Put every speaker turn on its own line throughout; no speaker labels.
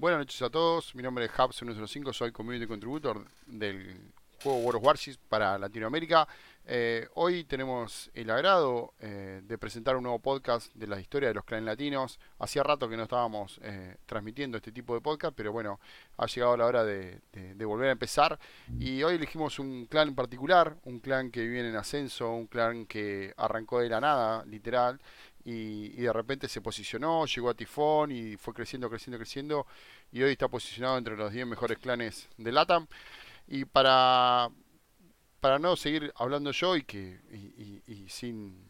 Buenas noches a todos, mi nombre es Hubs105, soy Community Contributor del juego World of Warships para Latinoamérica. Eh, hoy tenemos el agrado eh, de presentar un nuevo podcast de la historia de los clanes latinos. Hacía rato que no estábamos eh, transmitiendo este tipo de podcast, pero bueno, ha llegado la hora de, de, volver a empezar. Y hoy elegimos un clan en particular, un clan que viene en ascenso, un clan que arrancó de la nada, literal, y, de repente se posicionó, llegó a Tifón y fue creciendo, creciendo, creciendo y hoy está posicionado entre los 10 mejores clanes de LATAM. Y para, para no seguir hablando yo y que y, sin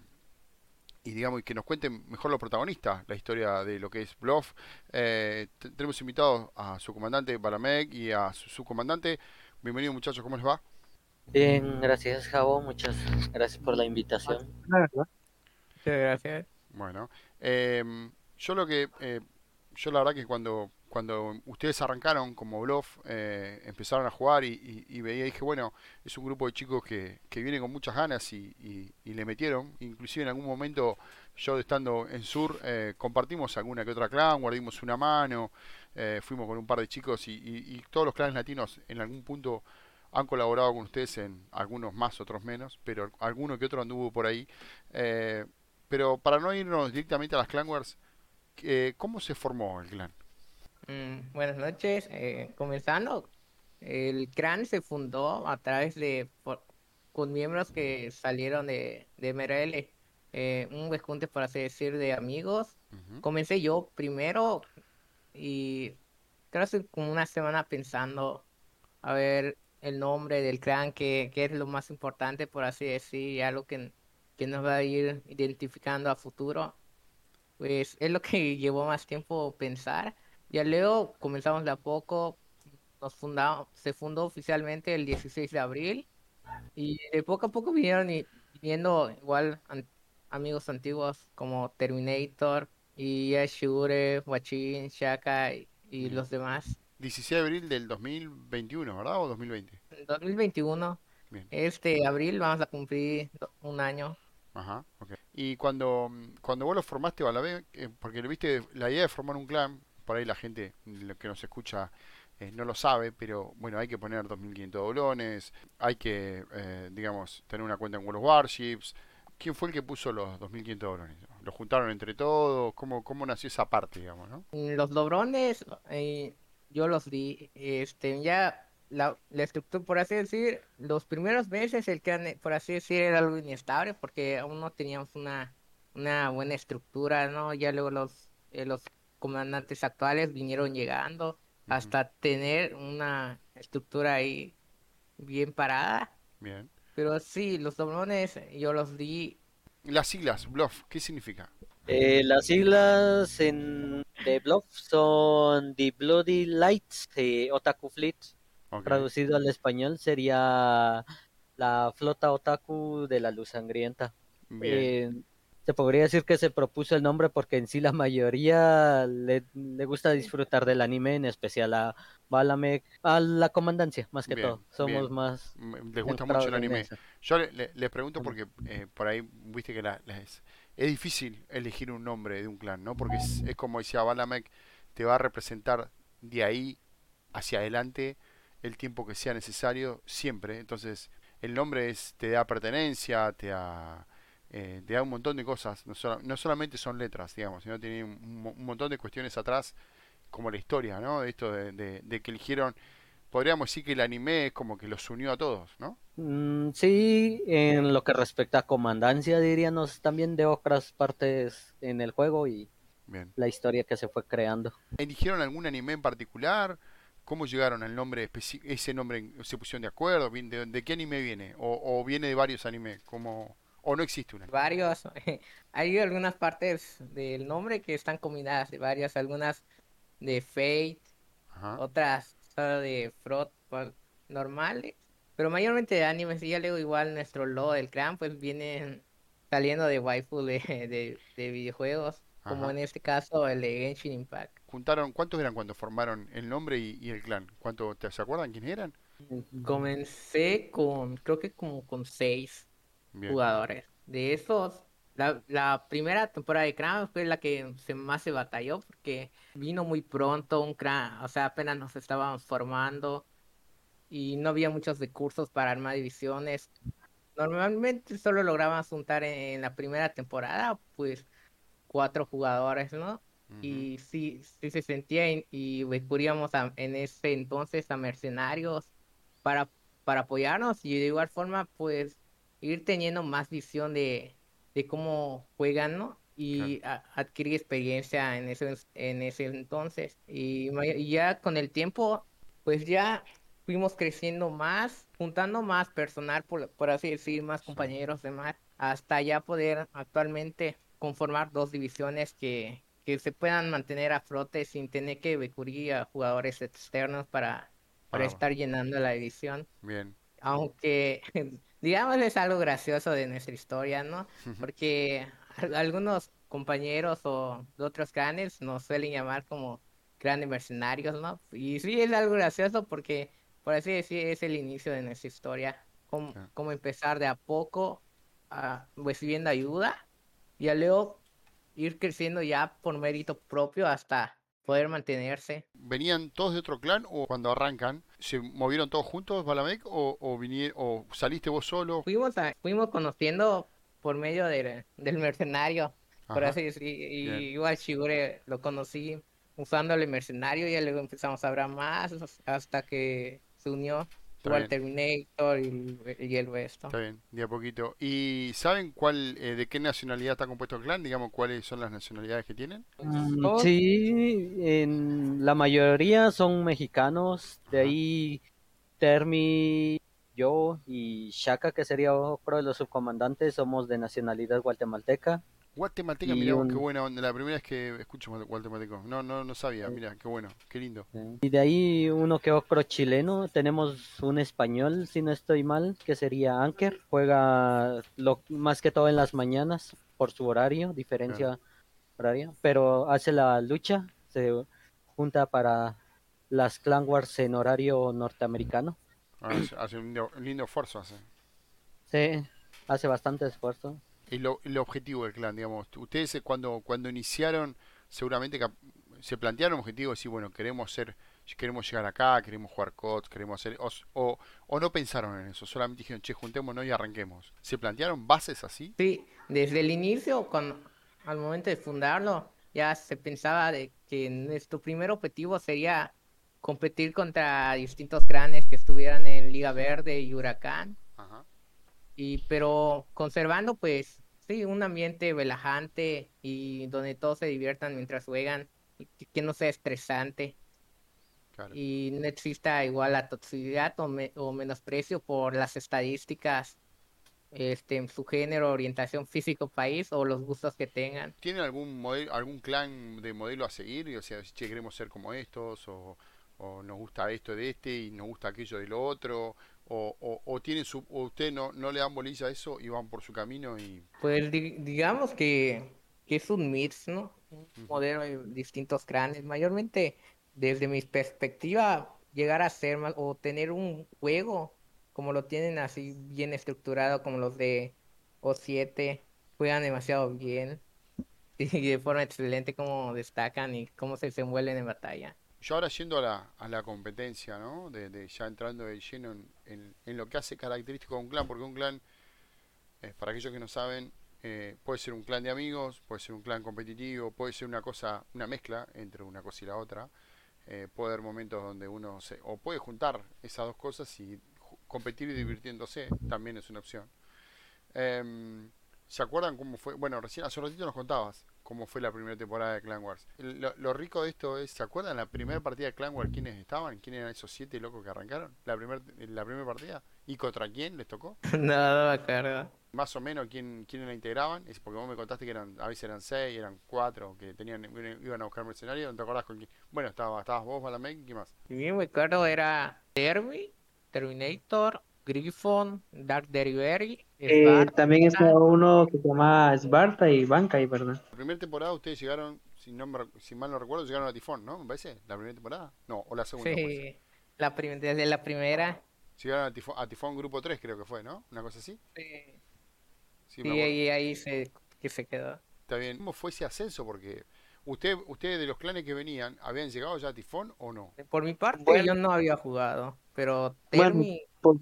y digamos que nos cuenten mejor los protagonistas la historia de lo que es Bluff eh, tenemos invitados a su comandante Balamec y a su subcomandante. Bienvenidos muchachos cómo les va
bien gracias Javo muchas gracias por la invitación.
Muchas gracias
bueno, em, yo lo que, eh, yo la verdad que cuando, cuando ustedes arrancaron como Bluff, eh, empezaron a jugar y, y, veía, dije, bueno, es un grupo de chicos que, que viene con muchas ganas y, y, le metieron, inclusive en algún momento yo estando en Sur, eh, compartimos alguna que otra clan, guardimos una mano, fuimos con un par de chicos y, todos los clanes latinos en algún punto han colaborado con ustedes en algunos más, otros menos, pero alguno que otro anduvo por ahí. Pero para no irnos directamente a las Clan Wars, eh, ¿cómo se formó el clan?
Mm, buenas noches. Eh, comenzando, el clan se fundó a través de con miembros que salieron de, de MRL. Eh, un descunte, por así decir, de amigos. Comencé yo primero y creo que como una semana pensando a ver el nombre del clan, que, que es lo más importante, por así decir, algo que que nos va a ir identificando a futuro, pues es lo que llevó más tiempo pensar. Ya luego comenzamos de a poco, nos fundamos, se fundó oficialmente el 16 de abril y de poco a poco vinieron y, viniendo igual amigos antiguos como Terminator y Ashure, Wachin, Shaka y, los demás.
16 de abril del 2021, ¿verdad? ¿O 2020?
2021. Este abril vamos a cumplir un año
Ajá, Y cuando, cuando vos lo formaste, Balabé, eh, porque viste la idea de formar un clan, por ahí la gente que nos escucha eh, no lo sabe, pero bueno, hay que poner 2.500 doblones, hay que, eh, digamos, tener una cuenta en World of Warships. ¿Quién fue el que puso los 2.500 doblones? ¿Los juntaron entre todos? ¿Cómo, ¿Cómo nació esa parte, digamos, no?
Los doblones, yo los di, este, ya la, la, estructura, por así decir, los primeros meses el que, por así decir, era algo inestable porque aún no teníamos una, una buena estructura, ¿no? Ya luego los, eh, los comandantes actuales vinieron llegando hasta tener una estructura ahí bien parada.
Bien.
Pero sí, los doblones yo los di.
Las siglas, Bluff, ¿qué significa?
Eh, las siglas en, de Bluff son The Bloody Lights, eh, Otaku Fleet, Traducido al español sería la flota otaku de la luz sangrienta. Eh, se podría decir que se propuso el nombre porque en sí la mayoría le, gusta disfrutar del anime, en especial a Balamec, a la comandancia, más que todo. Somos más.
Les gusta mucho el anime. Yo les pregunto porque eh, por ahí viste que es, difícil elegir un nombre de un clan, ¿no? Porque es, es como decía Balamec, te va a representar de ahí hacia adelante el tiempo que sea necesario siempre. Entonces, el nombre es, te da pertenencia, te da, eh, te da un montón de cosas. No, no, solamente son letras, digamos, sino tiene un, montón de cuestiones atrás, como la historia, ¿no? De esto de, de, que eligieron. Podríamos decir que el anime es como que los unió a todos, ¿no?
Mm, sí, en lo que respecta a comandancia, diríamos también de otras partes en el juego y la historia que se fue creando.
¿Eligieron algún anime en particular? ¿Cómo llegaron al nombre, ese nombre, se pusieron de acuerdo? ¿De, de qué anime viene? ¿O, viene de varios animes? ¿Cómo, ¿O no existe una?
Varios. Hay algunas partes del nombre que están combinadas de varias, algunas de Fate, otras solo de Frot pues, normales, pero mayormente de animes. Y ya luego igual nuestro logo del clan pues vienen saliendo de waifu de, de videojuegos, como en este caso el de Genshin Impact
juntaron, ¿cuántos eran cuando formaron el nombre y, el clan? ¿Cuánto, te, ¿Se acuerdan quiénes eran?
Comencé con, creo que como con seis jugadores. De esos, la, la, primera temporada de Cran fue la que se más se batalló porque vino muy pronto un Cran, o sea, apenas nos estábamos formando y no había muchos recursos para armar divisiones. Normalmente solo lográbamos juntar en, la primera temporada, pues, cuatro jugadores, ¿no? Y sí, sí se sentía y, recurríamos en ese entonces a mercenarios para, para apoyarnos y de igual forma, pues, ir teniendo más visión de, de cómo juegan, ¿no? Y adquirir experiencia en ese, en ese entonces. Y, ya con el tiempo, pues ya fuimos creciendo más, juntando más personal, por, por así decir, más compañeros, demás, hasta ya poder actualmente conformar dos divisiones que, que se puedan mantener a flote sin tener que recurrir a jugadores externos para, para estar llenando la división.
Bien.
Aunque digamos, es algo gracioso de nuestra historia, ¿no? Porque algunos compañeros o de otros clanes nos suelen llamar como grandes mercenarios, ¿no? Y sí es algo gracioso porque, por así decir, es el inicio de nuestra historia. Como, empezar de a poco a, recibiendo ayuda y luego ir creciendo ya por mérito propio hasta poder mantenerse.
¿Venían todos de otro clan o cuando arrancan se movieron todos juntos, Balamec, o, o, o saliste vos solo?
Fuimos, fuimos conociendo por medio del mercenario, por así decir, y igual Shigure lo conocí usando el mercenario y luego empezamos a hablar más hasta que se unió Igual Terminator y, el resto.
Está bien, de a poquito. ¿Y saben cuál, eh, de qué nacionalidad está compuesto el clan? Digamos, ¿cuáles son las nacionalidades que tienen?
Mm, sí, en la mayoría son mexicanos. De ahí Termi, yo y Shaka, que sería otro de los subcomandantes, somos de nacionalidad guatemalteca.
Guatemalteca, mira, qué buena onda. La primera vez que escucho guatemalteco. No, no, no sabía, mira, qué bueno, qué lindo.
Y de ahí uno que otro chileno. Tenemos un español, si no estoy mal, que sería Anker. Juega lo, más que todo en las mañanas por su horario, diferencia horaria. Pero hace la lucha, se junta para las Clan Wars en horario norteamericano.
Ah, hace, un lindo, lindo esfuerzo, hace.
Sí, hace bastante esfuerzo
el, el objetivo del clan, digamos. Ustedes eh, cuando, cuando iniciaron, seguramente se plantearon objetivos, decir, bueno, queremos ser, queremos llegar acá, queremos jugar COD, queremos hacer, o, o, no pensaron en eso, solamente dijeron, che, juntémonos y arranquemos. ¿Se plantearon bases así?
Sí, desde el inicio, cuando, al momento de fundarlo, ya se pensaba de que nuestro primer objetivo sería competir contra distintos clanes que estuvieran en Liga Verde y Huracán. Ajá. Y, pero conservando pues sí, un ambiente relajante y donde todos se diviertan mientras juegan, y que, no sea estresante. Y no exista igual la toxicidad o, menosprecio por las estadísticas, este, su género, orientación físico, país o los gustos que tengan.
¿Tienen algún modelo, algún clan de modelo a seguir? O sea, si queremos ser como estos o, o nos gusta esto de este y nos gusta aquello de lo otro o, o, tienen su, o usted no, no le dan bolilla a eso y van por su camino y
pues digamos que, es un mix no un modelo de distintos cranes mayormente desde mi perspectiva llegar a ser o tener un juego como lo tienen así bien estructurado como los de O7 juegan demasiado bien y de forma excelente como destacan y cómo se desenvuelven en batalla
yo ahora yendo a la, a la competencia, ¿no? De, ya entrando de lleno en, en, lo que hace característico a un clan, porque un clan, eh, para aquellos que no saben, eh, puede ser un clan de amigos, puede ser un clan competitivo, puede ser una cosa, una mezcla entre una cosa y la otra. Eh, puede haber momentos donde uno se, o puede juntar esas dos cosas y competir y divirtiéndose, también es una opción. Em, ¿Se acuerdan cómo fue? Bueno, recién hace un ratito nos contabas cómo fue la primera temporada de Clan Wars. Lo, rico de esto es, ¿se acuerdan la primera partida de Clan Wars quiénes estaban? ¿Quiénes eran esos siete locos que arrancaron? La primera la primera partida. ¿Y contra quién les tocó?
no, no acuerdo.
Más o menos quién, quiénes la integraban. Es porque vos me contaste que eran, a veces eran seis, eran cuatro, que tenían, iban a buscar mercenarios. ¿No te acordás con quién? Bueno, estaba, estabas vos, Balamec, ¿qué más?
Si bien me acuerdo era Terry, Terminator, Griffon, Dark Delivery.
Eh, también está uno que se llama Sparta y Bankai, ¿verdad?
La primera temporada ustedes llegaron, si, no si mal no recuerdo, llegaron a Tifón, ¿no? ¿Me parece? ¿La primera temporada? No, o la segunda.
Sí, la desde la primera.
Llegaron a Tifón, Grupo 3 creo que fue, ¿no? Una cosa así.
Sí. Sí, y ahí, ahí se que se quedó.
Está bien. ¿Cómo fue ese ascenso? Porque usted, ustedes de los clanes que venían, ¿habían llegado ya a Tifón o no?
Por mi parte,
Bueno.
yo no había jugado, pero
Bueno, por,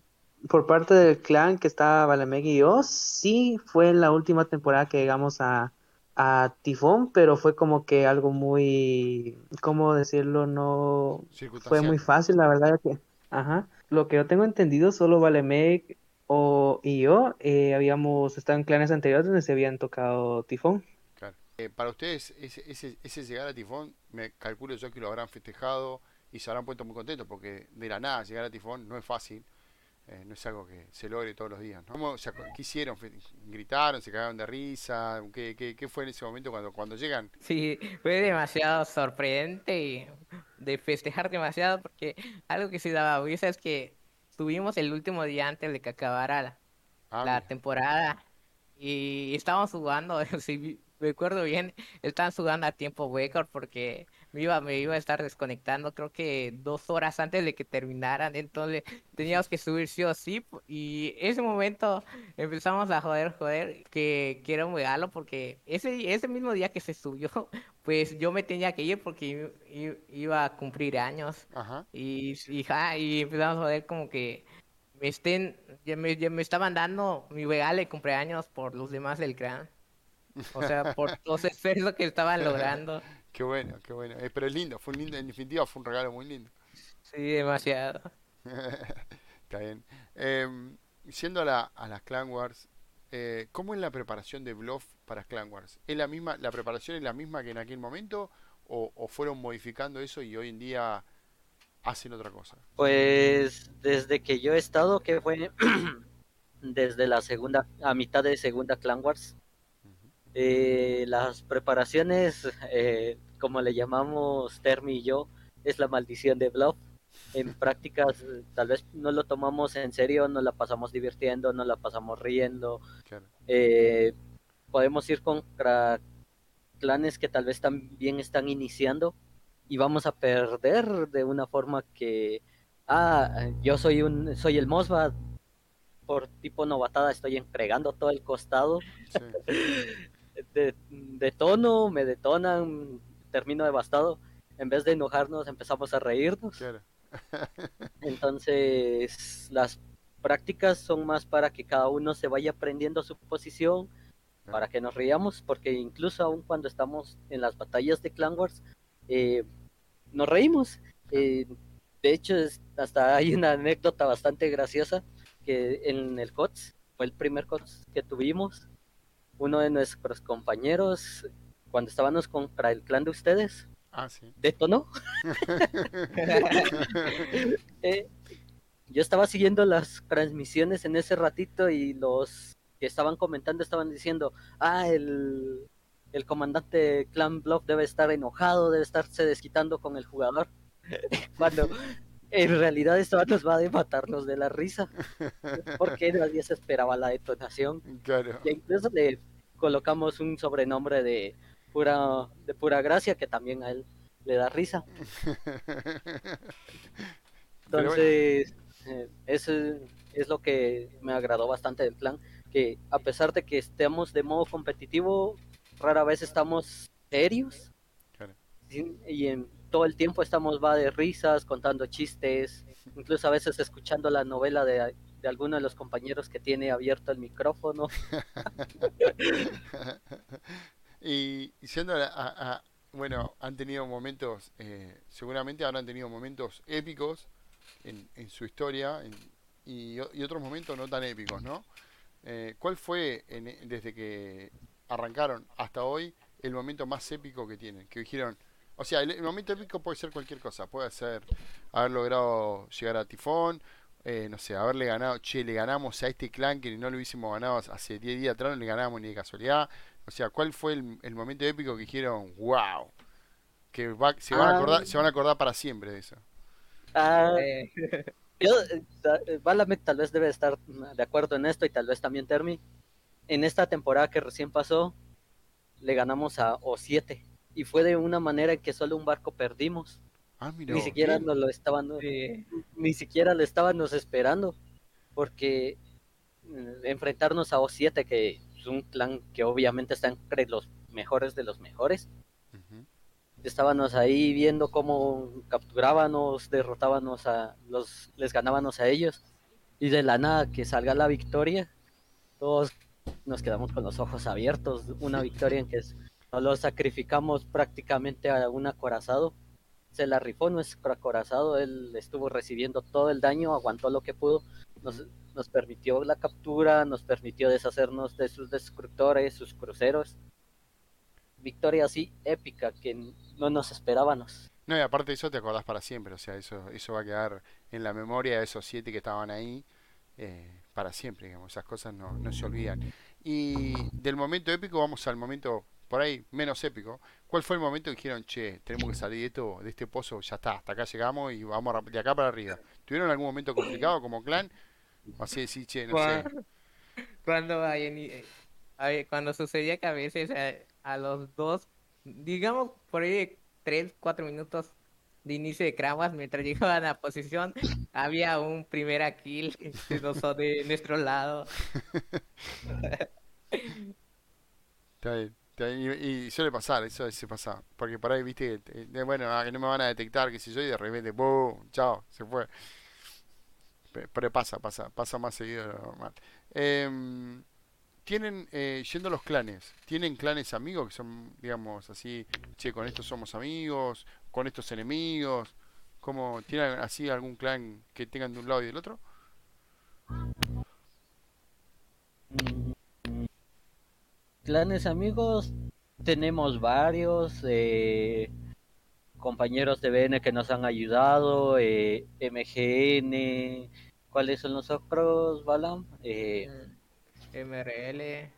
por parte del clan que estaba Balameg y yo, sí fue en la última temporada que llegamos a, a Tifón, pero fue como que algo muy, ¿cómo decirlo? No fue muy fácil, la verdad que, ajá. Lo que yo tengo entendido, solo Balameg o, y yo eh, habíamos estado en clanes anteriores donde se habían tocado Tifón.
Claro. Eh, para ustedes, ese, ese, ese llegar a Tifón, me calculo yo que lo habrán festejado y se habrán puesto muy contentos, porque de la nada llegar a Tifón no es fácil, eh, no es algo que se logre todos los días. ¿no? ¿Cómo se ¿Qué hicieron? ¿Gritaron? ¿Se cagaron de risa? ¿Qué, qué, qué fue en ese momento cuando, cuando llegan?
sí, fue demasiado sorprendente y de festejar demasiado porque algo que sí daba risa es que tuvimos el último día antes de que acabara la,
Ah,
la temporada y estábamos jugando, si me acuerdo bien, estaban jugando a tiempo récord porque me iba, me iba a estar desconectando creo que dos horas antes de que terminaran, entonces teníamos que subir sí o sí y ese momento empezamos a joder, joder, que, que era un regalo porque ese, ese mismo día que se subió, pues yo me tenía que ir porque iba a cumplir años.
Ajá.
Y, y, ja, y empezamos a ver como que me estén, ya me, ya me estaban dando mi regalo de cumpleaños por los demás del clan. O sea, por todo esfuerzo que estaban logrando.
Qué bueno, qué bueno. Eh, pero es lindo, fue un lindo, en definitiva fue un regalo muy lindo.
Sí, demasiado.
Está bien. Em, siendo a, la, a las Clan Wars, eh, ¿cómo es la preparación de Bluff para Clan Wars? ¿Es la misma, la preparación es la misma que en aquel momento o, o fueron modificando eso y hoy en día hacen otra cosa?
Pues desde que yo he estado, que fue desde la segunda, a mitad de segunda Clan Wars, eh, las preparaciones, eh, como le llamamos Termi y yo, es la maldición de Bluff. En prácticas, tal vez no lo tomamos en serio, nos la pasamos divirtiendo, nos la pasamos riendo.
Claro.
Eh, podemos ir contra clanes que tal vez también están iniciando y vamos a perder de una forma que, ah, yo soy un, soy el Mosba, por tipo novatada estoy entregando todo el costado
Sí.
de, de tono, me detonan, termino devastado. En vez de enojarnos, empezamos a reírnos.
Claro.
Entonces, las prácticas son más para que cada uno se vaya aprendiendo su posición, para que nos riamos, porque incluso aun cuando estamos en las batallas de Clan Wars, eh, nos reímos. Eh, de hecho, es- hasta hay una anécdota bastante graciosa que en el COTS, fue el primer COTS que tuvimos, uno de nuestros compañeros, cuando estábamos contra el clan de ustedes,
Ah, sí.
detonó. Eh, yo estaba siguiendo las transmisiones en ese ratito y los que estaban comentando estaban diciendo, ah, el, el comandante Clan Bluff debe estar enojado, debe estarse desquitando con el jugador. Cuando en realidad estaban nos va a matarnos de la risa, porque nadie se esperaba la detonación.
Claro.
Y incluso le colocamos un sobrenombre de pura, de pura gracia que también a él le da risa. Entonces, eh, eso es lo que me agradó bastante del plan, que a pesar de que estemos de modo competitivo, rara vez estamos serios.
Claro.
Y en todo el tiempo estamos va de risas, contando chistes, incluso a veces escuchando la novela de, de alguno de los compañeros que tiene abierto el micrófono.
y, y siendo a, a- bueno, han tenido momentos, eh, seguramente habrán tenido momentos épicos en, en su historia y, otros momentos no tan épicos, ¿no? Eh, ¿Cuál fue en- desde que arrancaron hasta hoy el momento más épico que tienen? Que dijeron, o sea, el, el momento épico puede ser cualquier cosa, puede ser haber logrado llegar a Tifón, eh, no sé, haberle ganado, che, le ganamos a este clan que no lo hubiésemos ganado hace 10 días atrás, no le ganamos ni de casualidad. O sea, ¿cuál fue el, el momento épico que dijeron, wow? Que va- se, van a
Ah.
acordar, se van a acordar para siempre de eso.
Ah,
Eh,
Yo, eh, ta- eh, Balamet tal vez debe estar mm, de acuerdo en esto y tal vez también Termi. En esta temporada que recién pasó, le ganamos a O7 y fue de una manera en que solo un barco perdimos.
Ah, mira.
Ni siquiera
bien.
nos lo estaban,
sí.
ni siquiera lo estábamos esperando, porque mm, enfrentarnos a O7 que pues, un clan que obviamente está entre los mejores de los mejores. Estábamos ahí viendo cómo capturábamos, derrotábamos a los, les ganábamos a ellos. Y de la nada que salga la victoria, todos nos quedamos con los ojos abiertos. Una victoria en que lo sacrificamos prácticamente a un acorazado. Se la rifó nuestro acorazado, él estuvo recibiendo todo el daño, aguantó lo que pudo, nos, nos permitió la captura, nos permitió deshacernos de sus destructores, sus cruceros. Victoria así épica que no nos esperábamos.
No, y aparte eso te acordás para siempre, o sea, eso, eso va a quedar en la memoria de esos siete que estaban ahí eh, para siempre, digamos, esas cosas no, no se olvidan. Y del momento épico vamos al momento por ahí menos épico. ¿Cuál fue el momento que dijeron, che, tenemos que salir de, esto, de este pozo, ya está, hasta acá llegamos y vamos de acá para arriba? ¿Tuvieron algún momento complicado como clan? Así decir, che, no sé.
Cuando, hay, cuando sucedía que a veces a, los dos, digamos por ahí tres, cuatro minutos de inicio de Kramas, mientras llegaban a la posición, había un primer kill de nuestro lado.
Está bien. Y, suele pasar, eso se pasa. Porque por ahí, viste, bueno, ah, que no me van a detectar, que si yo, y de repente, ¡boom! Chao, se fue. Pero pasa, pasa, pasa más seguido de lo normal. Em, tienen, eh, yendo a los clanes, ¿tienen clanes amigos que son, digamos, así, che, con estos somos amigos, con estos enemigos? ¿Cómo, ¿Tienen así algún clan que tengan de un lado y del otro?
Clanes amigos, tenemos varios. Eh, compañeros de BN que nos han ayudado, eh, MGN, ¿cuáles son los otros, Balam? Eh,
MRL,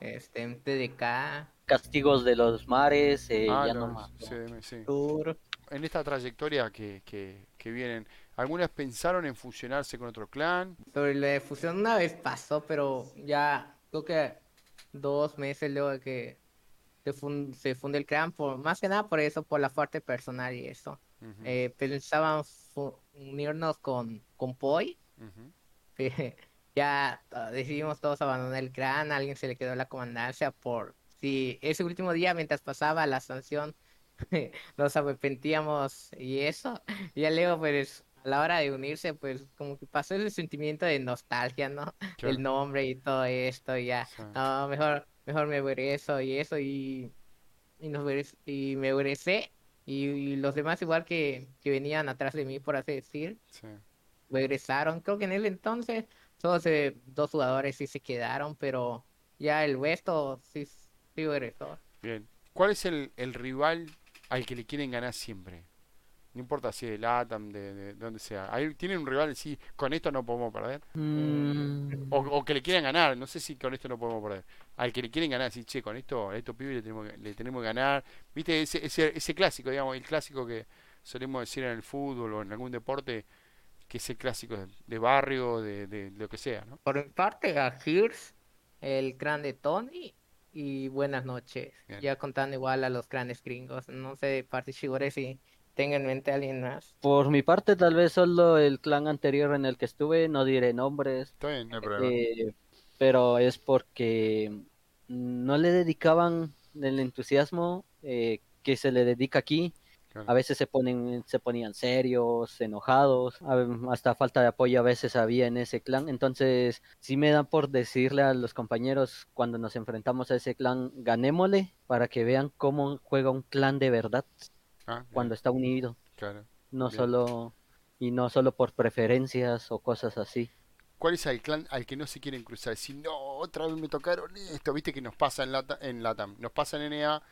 este, TDK.
Castigos de los Mares, eh,
ah, En esta trayectoria que, que, que vienen, ¿algunas pensaron en fusionarse con otro clan?
Sobre la de fusión una vez pasó, pero ya creo que dos meses luego de que se, funde el clan, por, más que nada por eso, por la fuerte personal y eso. Eh, pensábamos unirnos con, con Poi. ya decidimos todos abandonar el clan, a alguien se le quedó la comandancia por si ese último día mientras pasaba la sanción nos arrepentíamos y eso. Y ya luego pues a la hora de unirse pues como que pasó ese sentimiento de nostalgia, ¿no? El nombre y todo esto y ya. No, mejor mejor me eso y eso y, y, nos y me regresé y, los demás igual que, que, venían atrás de mí, por así decir, sí. Regresaron. Creo que en ese entonces solo dos jugadores sí se quedaron, pero ya el resto sí, sí regresó.
Bien. ¿Cuál es el, el rival al que le quieren ganar siempre? No importa si es de LATAM, de, de, donde sea. Ahí tienen un rival, sí, con esto no podemos perder. Mm. O, que le quieran ganar, no sé si con esto no podemos perder. Al que le quieren ganar, sí, che, con esto, a estos pibes le tenemos, le tenemos que ganar. Viste, ese, ese, ese clásico, digamos, el clásico que solemos decir en el fútbol o en algún deporte, que es el clásico de, barrio, de, de, lo que sea, ¿no?
Por mi parte, a Hirsch, el grande Tony y buenas noches. Ya contando igual a los grandes gringos. No sé, parte Shigore si tenga en mente alguien más.
Por mi parte, tal vez solo el clan anterior en el que estuve, no diré nombres.
Está bien, no hay problema. Eh,
pero es porque no le dedicaban el entusiasmo eh, que se le dedica aquí. A veces se ponen, se ponían serios, enojados, hasta falta de apoyo a veces había en ese clan. Entonces, sí me da por decirle a los compañeros cuando nos enfrentamos a ese clan, ganémosle para que vean cómo juega un clan de verdad. Ah, cuando está unido. No solo y no solo por preferencias o cosas así.
¿Cuál es el clan al que no se quieren cruzar? Si no, otra vez me tocaron esto, viste que nos pasa en, Lata, en LATAM, nos pasa en NA,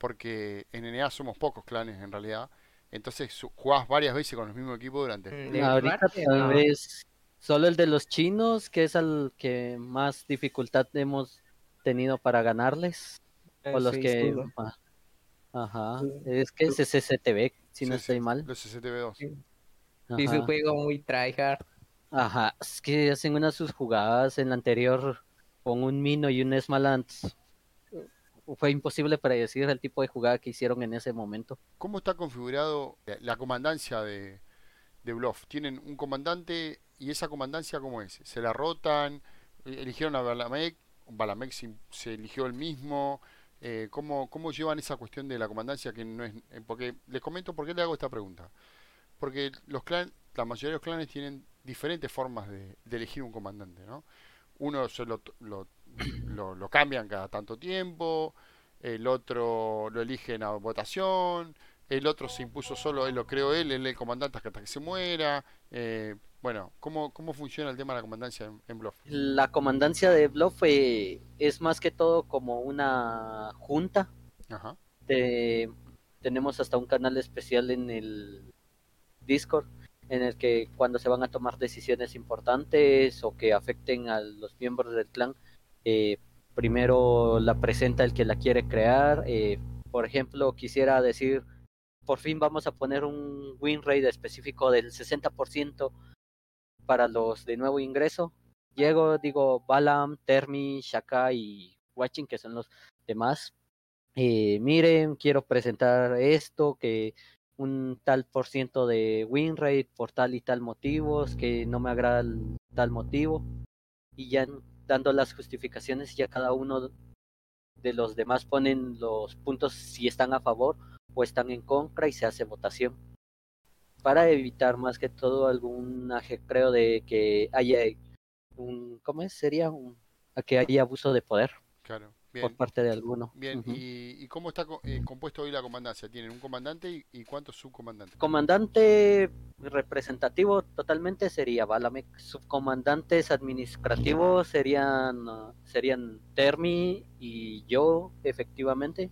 porque en NA somos pocos clanes en realidad, entonces jugás varias veces con los mismos equipos durante...
Mm, ahorita tal vez solo el de los chinos, que es el que más dificultad hemos tenido para ganarles, o los que... Ajá, es que es SCTV, si no estoy mal.
Los SCTV2. Sí.
sí, su juego muy tryhard.
Ajá, es que hacen unas sus jugadas en la anterior con un Mino y un Smalant. Fue imposible predecir el tipo de jugada que hicieron en ese momento.
¿Cómo está configurado la comandancia de, de Bluff? ¿Tienen un comandante y esa comandancia cómo es? ¿Se la rotan? ¿Eligieron a Balamec Balamek se, eligió el mismo. Eh, ¿cómo, ¿Cómo llevan esa cuestión de la comandancia? que no es eh, Porque les comento por qué le hago esta pregunta. Porque los clanes, la mayoría de los clanes tienen diferentes formas de, elegir un comandante, ¿no? Uno se lo, lo, lo, cambian cada tanto tiempo, el otro lo eligen a votación, el otro se impuso solo, él lo creó él, él es el comandante hasta que se muera. Eh, bueno, ¿cómo, ¿cómo funciona el tema de la comandancia en, Bluff?
La comandancia de Bluff eh, es más que todo como una junta. Ajá. tenemos hasta un canal especial en el Discord en el que cuando se van a tomar decisiones importantes o que afecten a los miembros del clan, eh, primero la presenta el que la quiere crear. Eh, por ejemplo, quisiera decir, por fin vamos a poner un win rate específico del 60% para los de nuevo ingreso. Llego, digo, Balam, Termi, Shaka y Watching, que son los demás. Eh, miren, quiero presentar esto, que un tal por ciento de win rate por tal y tal motivos, que no me agrada tal motivo, y ya dando las justificaciones, ya cada uno de los demás ponen los puntos si están a favor o están en contra y se hace votación. Para evitar más que todo algún creo de que haya un, ¿cómo es? Sería un, a que haya abuso de poder.
Claro
por parte de alguno.
Bien, ¿Y, cómo está eh, compuesto hoy la comandancia? ¿Tienen un comandante y, cuántos subcomandantes?
Comandante representativo totalmente sería Balamec. Subcomandantes administrativos serían, serían Termi y yo, efectivamente.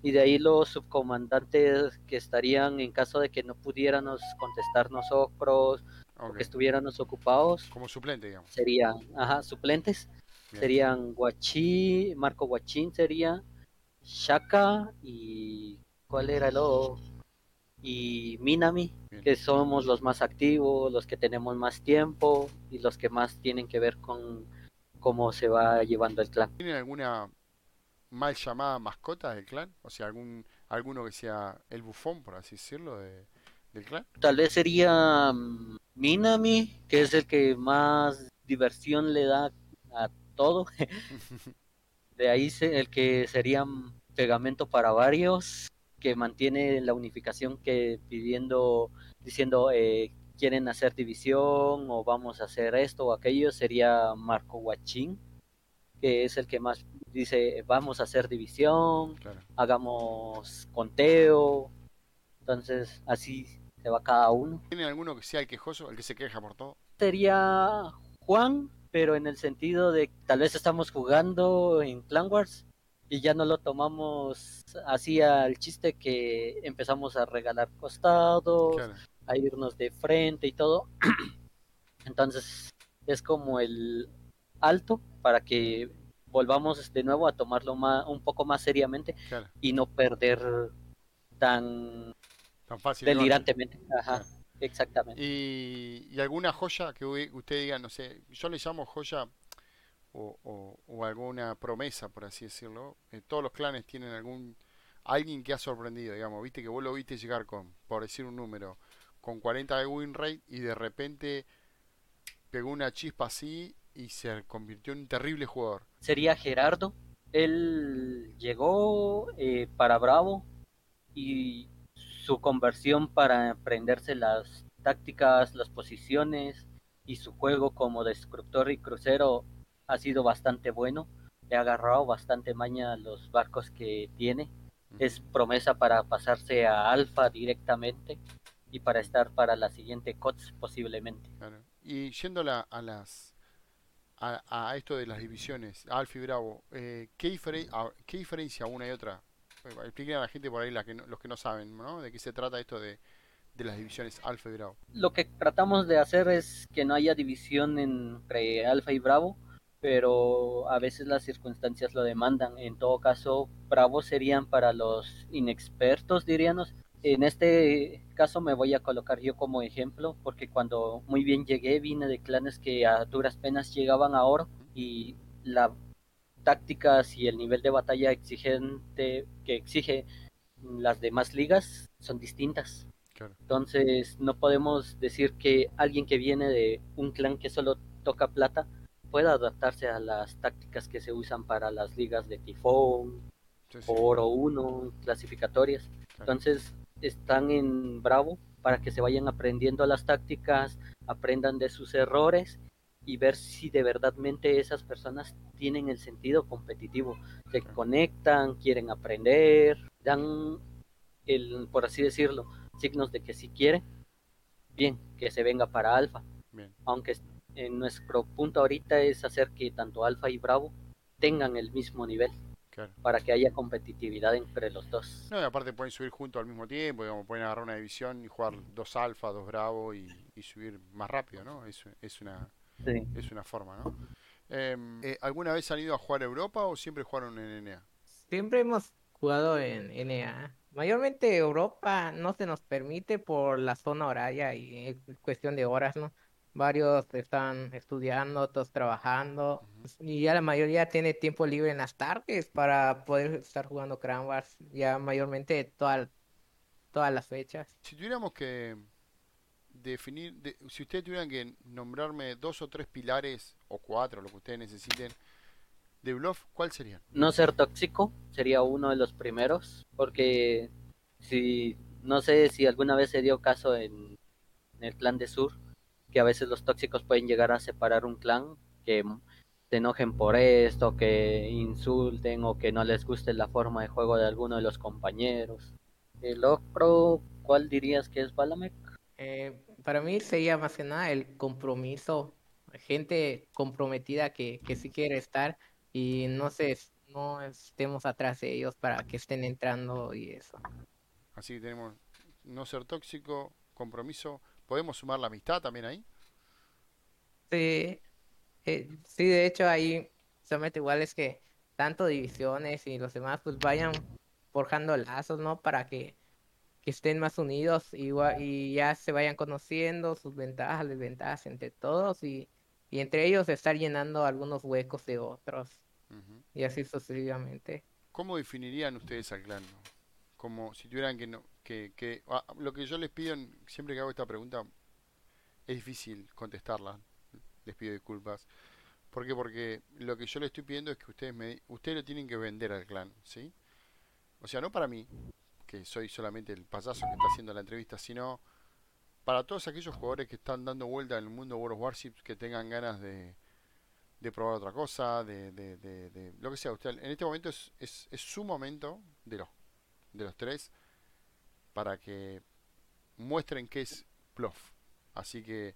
Y de ahí los subcomandantes que estarían en caso de que no pudiéramos contestar nosotros o que estuviéramos ocupados.
Como suplente, digamos.
Serían, ajá, suplentes Serían Guachí, Marco Guachín sería, Shaka y ¿cuál era el otro? Y Minami, que somos los más activos, los que tenemos más tiempo y los que más tienen que ver con cómo se va llevando el clan.
¿Tienen alguna mal llamada mascota del clan? O sea, algún alguno que sea el bufón, por así decirlo, del clan.
Tal vez sería mm, Minami, que es el que más diversión le da a todo. De ahí el que sería pegamento para varios, que mantiene la unificación que pidiendo, diciendo eh, quieren hacer división o vamos a hacer esto o aquello, sería Marco Huachín, que es el que más dice vamos a hacer división, hagamos conteo, entonces así se va cada uno.
¿Tiene alguno que sea el quejoso, el que se queja por todo?
Sería Juan, pero en el sentido de tal vez estamos jugando en Clan Wars y ya no lo tomamos así al chiste que empezamos a regalar costados, a irnos de frente y todo. Entonces es como el alto para que volvamos de nuevo a tomarlo más, un poco más seriamente y no perder tan,
tan fácil,
delirantemente. Ajá. Exactamente.
Y, alguna joya que usted diga, no sé, yo le llamo joya o, o, alguna promesa, por así decirlo. Eh, todos los clanes tienen algún alguien que ha sorprendido, digamos, viste que vos lo viste llegar con, por decir un número, con 40 de win rate y de repente pegó una chispa así y se convirtió en un terrible jugador.
Sería Gerardo. Él llegó eh, para Bravo y su conversión para aprenderse las tácticas, las posiciones y su juego como destructor y crucero ha sido bastante bueno. Le ha agarrado bastante maña a los barcos que tiene. Es promesa para pasarse a Alfa directamente y para estar para la siguiente COTS posiblemente.
Y yendo a las a, esto de las divisiones, Alfa y Bravo, eh, ¿qué, ¿qué diferencia una y otra expliquen a la gente por ahí los que no saben. De qué se trata esto de, las divisiones Alfa y Bravo.
Lo que tratamos de hacer es que no haya división entre Alfa y Bravo, pero a veces las circunstancias lo demandan. En todo caso, Bravo serían para los inexpertos, diríamos. En este caso me voy a colocar yo como ejemplo, porque cuando muy bien llegué vine de clanes que a duras penas llegaban a oro y la tácticas y el nivel de batalla exigente que exige las demás ligas son distintas. Entonces no podemos decir que alguien que viene de un clan que solo toca plata pueda adaptarse a las tácticas que se usan para las ligas de tifón, oro 1, clasificatorias. Entonces están en Bravo para que se vayan aprendiendo las tácticas, aprendan de sus errores y ver si de verdadmente esas personas tienen el sentido competitivo, se conectan, quieren aprender, dan el, por así decirlo, signos de que si quiere, bien, que se venga para alfa. Aunque en nuestro punto ahorita es hacer que tanto alfa y bravo tengan el mismo nivel. Para que haya competitividad entre los dos.
No, y aparte pueden subir juntos al mismo tiempo, digamos, pueden agarrar una división y jugar dos alfa, dos bravo y, subir más rápido, ¿no? Es, es, una, es una forma, ¿no? Em, eh, ¿Alguna vez han ido a jugar Europa o siempre jugaron en NA?
Siempre hemos jugado en NA. Mayormente Europa no se nos permite por la zona horaria y cuestión de horas, ¿no? Varios están estudiando, otros trabajando y ya la mayoría tiene tiempo libre en las tardes para poder estar jugando Crown Wars ya mayormente todas todas las fechas.
Si tuviéramos que definir, si ustedes tuvieran que nombrarme dos o tres pilares o cuatro, lo que ustedes necesiten, de Bluff, ¿cuál sería?
No ser tóxico sería uno de los primeros, porque si no sé si alguna vez se dio caso en, el clan de Sur, que a veces los tóxicos pueden llegar a separar un clan, que se enojen por esto, que insulten o que no les guste la forma de juego de alguno de los compañeros. El otro, ¿cuál dirías que es Balamec?
Eh, para mí sería más que nada el compromiso, gente comprometida que, que sí quiere estar y no sé, no estemos atrás de ellos para que estén entrando y eso.
Así que tenemos no ser tóxico, compromiso. ¿Podemos sumar la amistad también ahí?
Sí, eh, sí, de hecho ahí solamente igual es que tanto divisiones y los demás pues vayan forjando lazos, ¿no? Para que, que estén más unidos y, y ya se vayan conociendo sus ventajas, desventajas entre todos y y entre ellos estar llenando algunos huecos de otros. Y así sucesivamente.
¿Cómo definirían ustedes al clan? Como si tuvieran que no, que, que ah, lo que yo les pido siempre que hago esta pregunta es difícil contestarla. Les pido disculpas. ¿Por qué? Porque lo que yo les estoy pidiendo es que ustedes me ustedes lo tienen que vender al clan, ¿sí? O sea, no para mí, que soy solamente el payaso que está haciendo la entrevista, sino para todos aquellos jugadores que están dando vuelta en el mundo World of Warships, que tengan ganas de, de probar otra cosa, de, de, de, lo que sea. Usted, en este momento es, es, es, su momento de los, de los tres para que muestren qué es Bluff. Así que,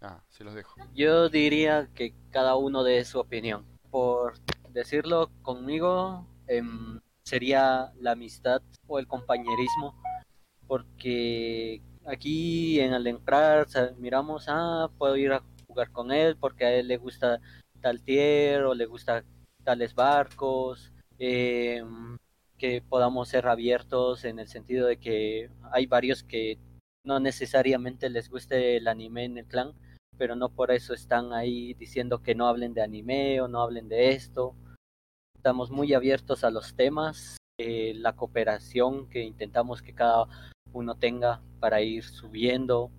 nada, se los dejo.
Yo diría que cada uno de su opinión. Por decirlo conmigo, em, sería la amistad o el compañerismo. Porque aquí en el entrar miramos, ah, puedo ir a jugar con él porque a él le gusta tal tier o le gusta tales barcos, em, que podamos ser abiertos en el sentido de que hay varios que no necesariamente les guste el anime en el clan, pero no por eso están ahí diciendo que no hablen de anime o no hablen de esto. Estamos muy abiertos a los temas, eh, la cooperación que intentamos que cada uno tenga para ir subiendo.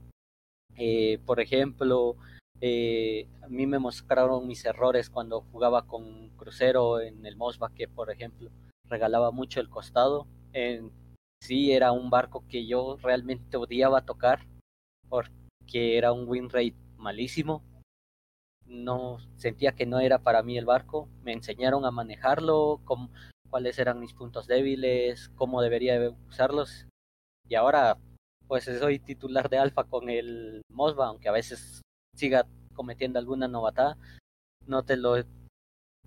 Eh, por ejemplo, eh, a mí me mostraron mis errores cuando jugaba con crucero en el Mosba, que por ejemplo regalaba mucho el costado. En sí era un barco que yo realmente odiaba tocar porque era un win rate malísimo. No sentía que no era para mí el barco. Me enseñaron a manejarlo, cuáles eran mis puntos débiles, cómo debería usarlos y ahora pues soy titular de Alfa con el Mosba, aunque a veces siga cometiendo alguna novatada, no te lo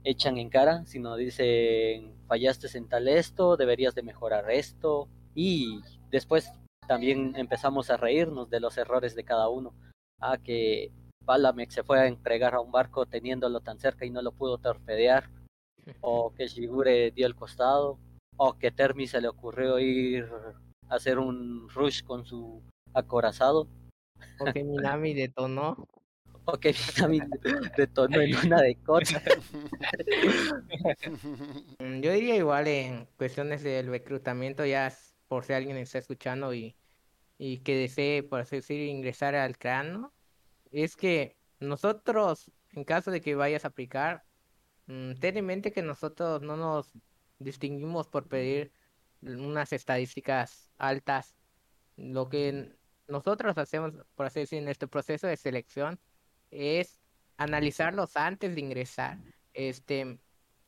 echan en cara, sino dicen fallaste en tal esto, deberías de mejorar esto y después también empezamos a reírnos de los errores de cada uno. Ah, que Balamex se fue a entregar a un barco teniéndolo tan cerca y no lo pudo torpedear, o que Shigure dio el costado, o que Termi se le ocurrió ir hacer un rush con su acorazado.
O que Minami detonó.
O que Minami detonó en una de cosas.
Mm, yo diría igual en cuestiones del reclutamiento, ya por si alguien está escuchando y, que desee, por así decir, ingresar al clan, es que nosotros en caso de que vayas a aplicar, mm, ten en mente que nosotros no nos distinguimos por pedir unas estadísticas altas. Lo que nosotros hacemos, por así en este proceso de selección es analizarlos antes de ingresar, este,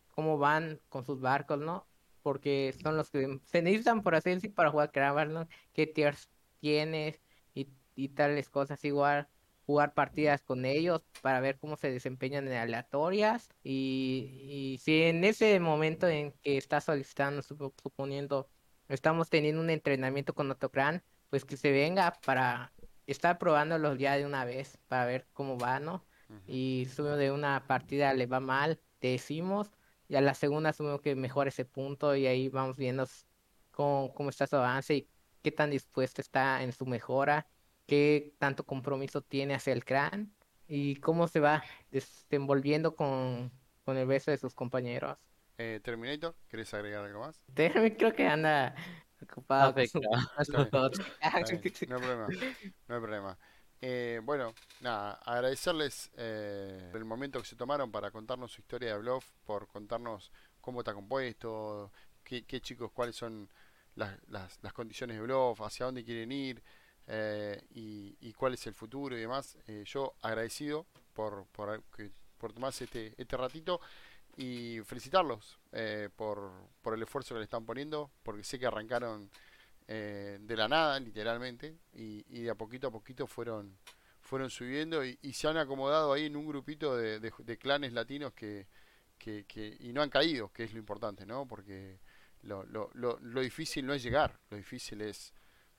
cómo van con sus barcos, ¿no? Porque son los que se necesitan, por así para jugar Kraber, ¿no? ¿Qué tiers tienes? Y, y tales cosas igual jugar partidas con ellos para ver cómo se desempeñan en aleatorias y, si en ese momento en que estás solicitando, suponiendo, estamos teniendo un entrenamiento con Otocran, pues que se venga para estar probándolos ya de una vez para ver cómo va, ¿no? Y si de una partida le va mal, te decimos, y a la segunda asumo que mejora ese punto y ahí vamos viendo cómo, cómo está su avance y qué tan dispuesto está en su mejora qué tanto compromiso tiene hacia el CRAN y cómo se va desenvolviendo con, con el resto de sus compañeros.
Eh, Terminator, ¿querés agregar algo más?
Terminator creo que anda ocupado.
no hay problema, no hay problema. Eh, bueno, nada, agradecerles eh, el momento que se tomaron para contarnos su historia de Bluff, por contarnos cómo está compuesto, qué, qué chicos, cuáles son las, las, las condiciones de Bluff, hacia dónde quieren ir. Eh, y, cuál es el futuro y demás. Eh, yo agradecido por, por, por tomarse este, este ratito y felicitarlos eh, por, por el esfuerzo que le están poniendo, porque sé que arrancaron de la nada, literalmente, y, de a poquito a poquito fueron fueron subiendo y, se han acomodado ahí en un grupito de, de, clanes latinos que, que, que, y no han caído, que es lo importante, ¿no? Porque lo, lo, lo, lo difícil no es llegar, lo difícil es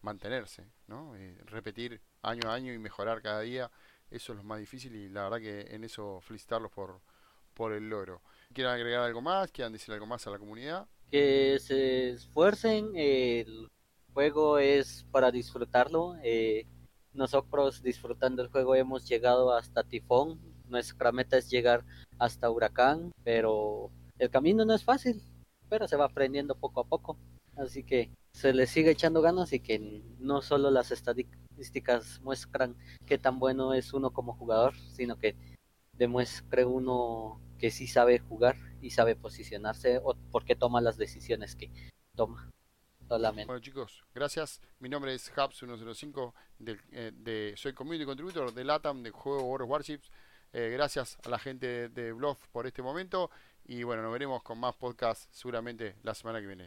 mantenerse, ¿no? Eh, repetir año a año y mejorar cada día, eso es lo más difícil y la verdad que en eso felicitarlos por, por el logro. ¿Quieren agregar algo más? ¿Quieran decir algo más a la comunidad?
Que se esfuercen, el juego es para disfrutarlo. Eh, nosotros disfrutando el juego hemos llegado hasta Tifón, nuestra meta es llegar hasta Huracán, pero el camino no es fácil, pero se va aprendiendo poco a poco. Así que se le sigue echando ganas y que no solo las estadísticas muestran qué tan bueno es uno como jugador, sino que demuestre uno que sí sabe jugar y sabe posicionarse o porque toma las decisiones que toma. Solamente.
Bueno chicos, gracias. Mi nombre es Hubs105, de, eh, de, soy community contributor de LATAM, del juego World Warships. Eh, gracias a la gente de Bluff por este momento y bueno, nos veremos con más podcasts seguramente la semana que viene.